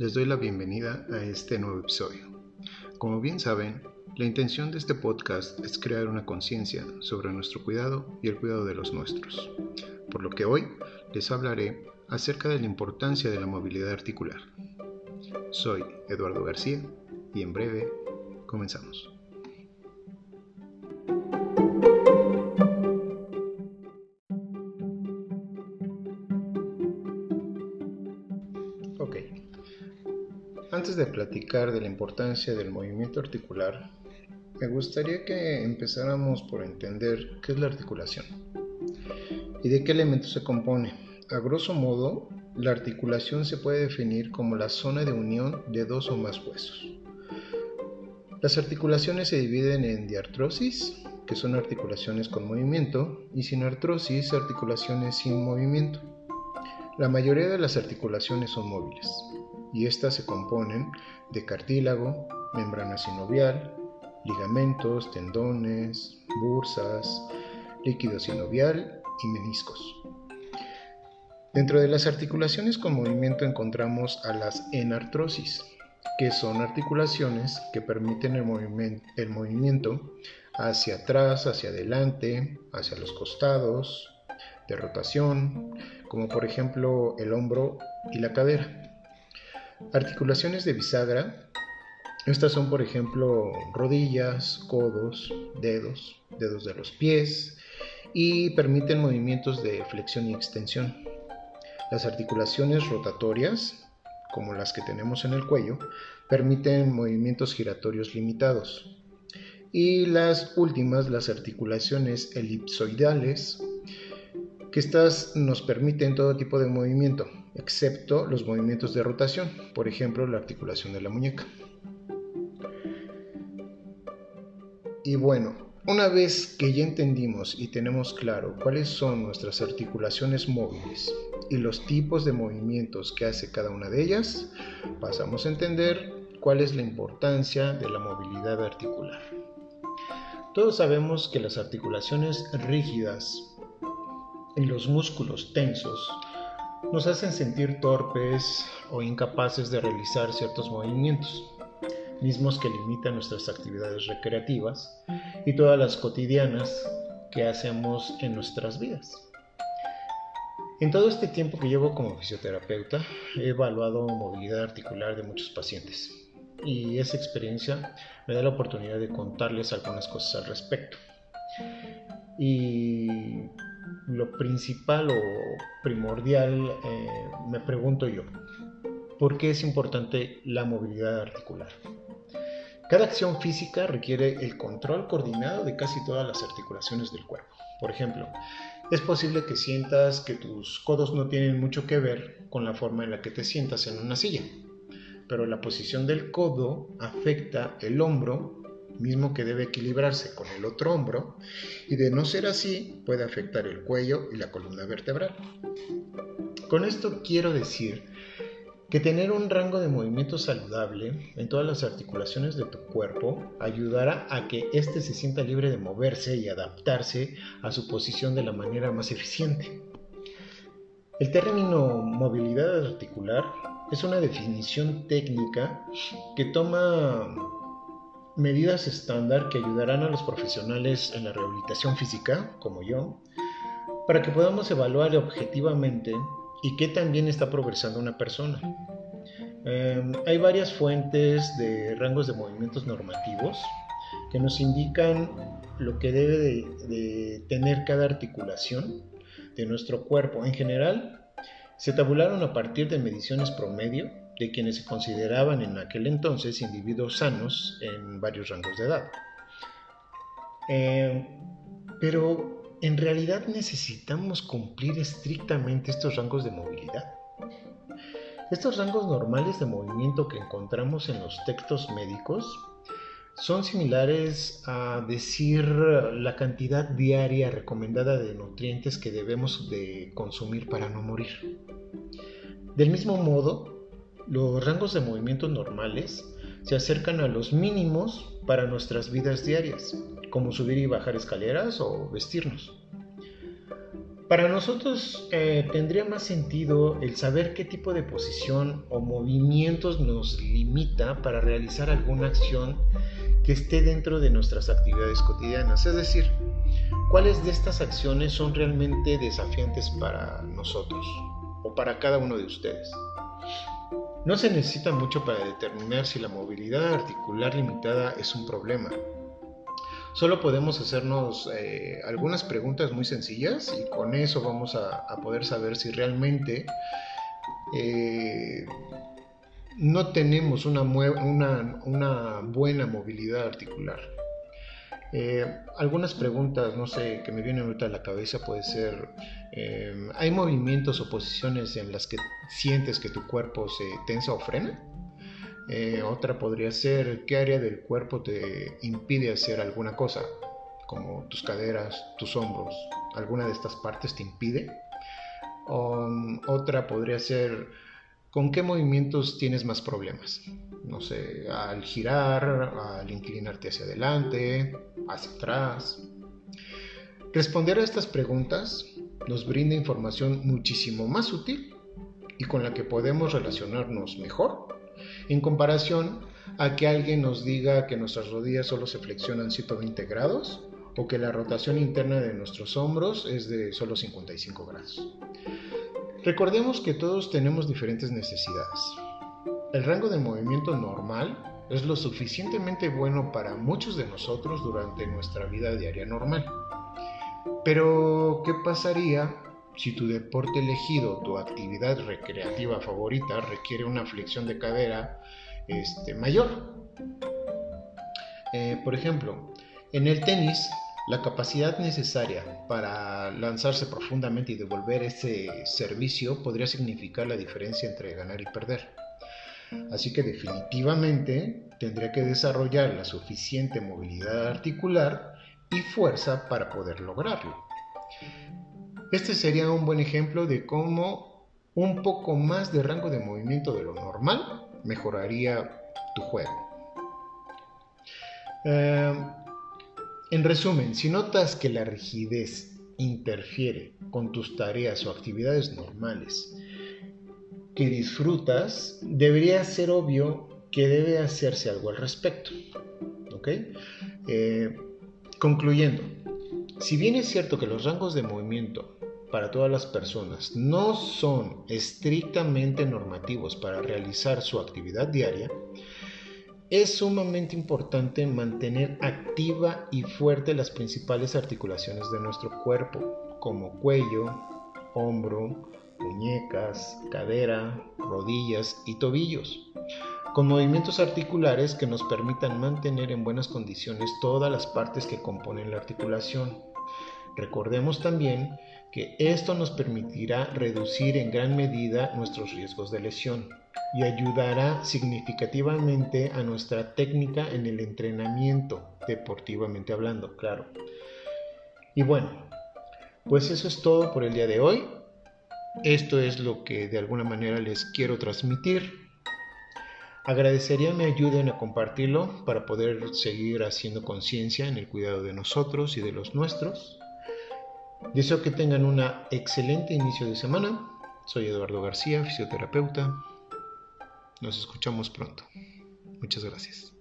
les doy la bienvenida a este nuevo episodio. Como bien saben, la intención de este podcast es crear una conciencia sobre nuestro cuidado y el cuidado de los nuestros, por lo que hoy les hablaré acerca de la importancia de la movilidad articular. Soy Eduardo García y en breve comenzamos. Ok, antes de platicar de la importancia del movimiento articular, me gustaría que empezáramos por entender qué es la articulación y de qué elementos se compone. A grosso modo, la articulación se puede definir como la zona de unión de dos o más huesos. Las articulaciones se dividen en diartrosis, que son articulaciones con movimiento, y sin artrosis, articulaciones sin movimiento. La mayoría de las articulaciones son móviles, y estas se componen de cartílago, membrana sinovial, ligamentos, tendones, bursas, líquido sinovial y meniscos. Dentro de las articulaciones con movimiento encontramos a las enartrosis, que son articulaciones que permiten el, movimiento hacia atrás, hacia adelante, hacia los costados, de rotación, como por ejemplo el hombro y la cadera. Articulaciones de bisagra, estas son por ejemplo rodillas, codos, dedos, dedos de los pies y permiten movimientos de flexión y extensión. Las articulaciones rotatorias, como las que tenemos en el cuello, permiten movimientos giratorios limitados. Y las últimas, las articulaciones elipsoidales, que estas nos permiten todo tipo de movimiento, excepto los movimientos de rotación, por ejemplo la articulación de la muñeca. Y bueno, una vez que ya entendimos y tenemos claro cuáles son nuestras articulaciones móviles y los tipos de movimientos que hace cada una de ellas, pasamos a entender cuál es la importancia de la movilidad articular. Todos sabemos que las articulaciones rígidas y los músculos tensos nos hacen sentir torpes o incapaces de realizar ciertos movimientos mismos que limitan nuestras actividades recreativas y todas las cotidianas que hacemos en nuestras vidas. En todo este tiempo que llevo como fisioterapeuta, he evaluado movilidad articular de muchos pacientes y esa experiencia me da la oportunidad de contarles algunas cosas al respecto. Y lo principal o primordial, eh, me pregunto yo, ¿por qué es importante la movilidad articular? Cada acción física requiere el control coordinado de casi todas las articulaciones del cuerpo. Por ejemplo, es posible que sientas que tus codos no tienen mucho que ver con la forma en la que te sientas en una silla, pero la posición del codo afecta el hombro, mismo que debe equilibrarse con el otro hombro, y de no ser así puede afectar el cuello y la columna vertebral. Con esto quiero decir que tener un rango de movimiento saludable en todas las articulaciones de tu cuerpo ayudará a que éste se sienta libre de moverse y adaptarse a su posición de la manera más eficiente. El término movilidad articular es una definición técnica que toma medidas estándar que ayudarán a los profesionales en la rehabilitación física, como yo, para que podamos evaluar objetivamente y qué también está progresando una persona. Em, hay varias fuentes de rangos de movimientos normativos que nos indican lo que debe de, tener cada articulación de nuestro cuerpo. En general, se tabularon a partir de mediciones promedio de quienes se consideraban en aquel entonces individuos sanos en varios rangos de edad. Em, pero ¿En realidad necesitamos cumplir estrictamente estos rangos de movilidad? Estos rangos normales de movimiento que encontramos en los textos médicos son similares a decir la cantidad diaria recomendada de nutrientes que debemos de consumir para no morir. Del mismo modo, los rangos de movimiento normales se acercan a los mínimos para nuestras vidas diarias, como subir y bajar escaleras o vestirnos. Para nosotros eh, tendría más sentido el saber qué tipo de posición o movimientos nos limita para realizar alguna acción que esté dentro de nuestras actividades cotidianas. Es decir, cuáles de estas acciones son realmente desafiantes para nosotros o para cada uno de ustedes. No se necesita mucho para determinar si la movilidad articular limitada es un problema. Solo podemos hacernos eh, algunas preguntas muy sencillas y con eso vamos a, poder saber si realmente eh, no tenemos una, una, buena movilidad articular. Eh, algunas preguntas, no sé, que me vienen ahorita a la cabeza puede ser, ¿hay movimientos o posiciones en las que sientes que tu cuerpo se tensa o frena? Eh, otra podría ser qué área del cuerpo te impide hacer alguna cosa, como tus caderas, tus hombros, alguna de estas partes te impide. Um, otra podría ser con qué movimientos tienes más problemas. No sé, al girar, al inclinarte hacia adelante, hacia atrás. Responder a estas preguntas nos brinda información muchísimo más útil y con la que podemos relacionarnos mejor en comparación a que alguien nos diga que nuestras rodillas solo se flexionan 120 grados o que la rotación interna de nuestros hombros es de solo 55 grados. Recordemos que todos tenemos diferentes necesidades. El rango de movimiento normal es lo suficientemente bueno para muchos de nosotros durante nuestra vida diaria normal. Pero, ¿qué pasaría si tu deporte elegido, tu actividad recreativa favorita requiere una flexión de cadera este, mayor. Eh, por ejemplo, en el tenis, la capacidad necesaria para lanzarse profundamente y devolver ese servicio podría significar la diferencia entre ganar y perder. Así que definitivamente tendría que desarrollar la suficiente movilidad articular y fuerza para poder lograrlo. Este sería un buen ejemplo de cómo un poco más de rango de movimiento de lo normal mejoraría tu juego. Eh, en resumen, si notas que la rigidez interfiere con tus tareas o actividades normales que disfrutas, debería ser obvio que debe hacerse algo al respecto. ¿Ok? Eh, concluyendo, si bien es cierto que los rangos de movimiento para todas las personas no son estrictamente normativos para realizar su actividad diaria, es sumamente importante mantener activa y fuerte las principales articulaciones de nuestro cuerpo, como cuello, hombro, muñecas, cadera, rodillas y tobillos, con movimientos articulares que nos permitan mantener en buenas condiciones todas las partes que componen la articulación. Recordemos también que esto nos permitirá reducir en gran medida nuestros riesgos de lesión y ayudará significativamente a nuestra técnica en el entrenamiento, deportivamente hablando, claro. Y bueno, pues eso es todo por el día de hoy. Esto es lo que de alguna manera les quiero transmitir. Agradecería me ayuden a compartirlo para poder seguir haciendo conciencia en el cuidado de nosotros y de los nuestros. Deseo que tengan un excelente inicio de semana. Soy Eduardo García, fisioterapeuta. Nos escuchamos pronto. Muchas gracias.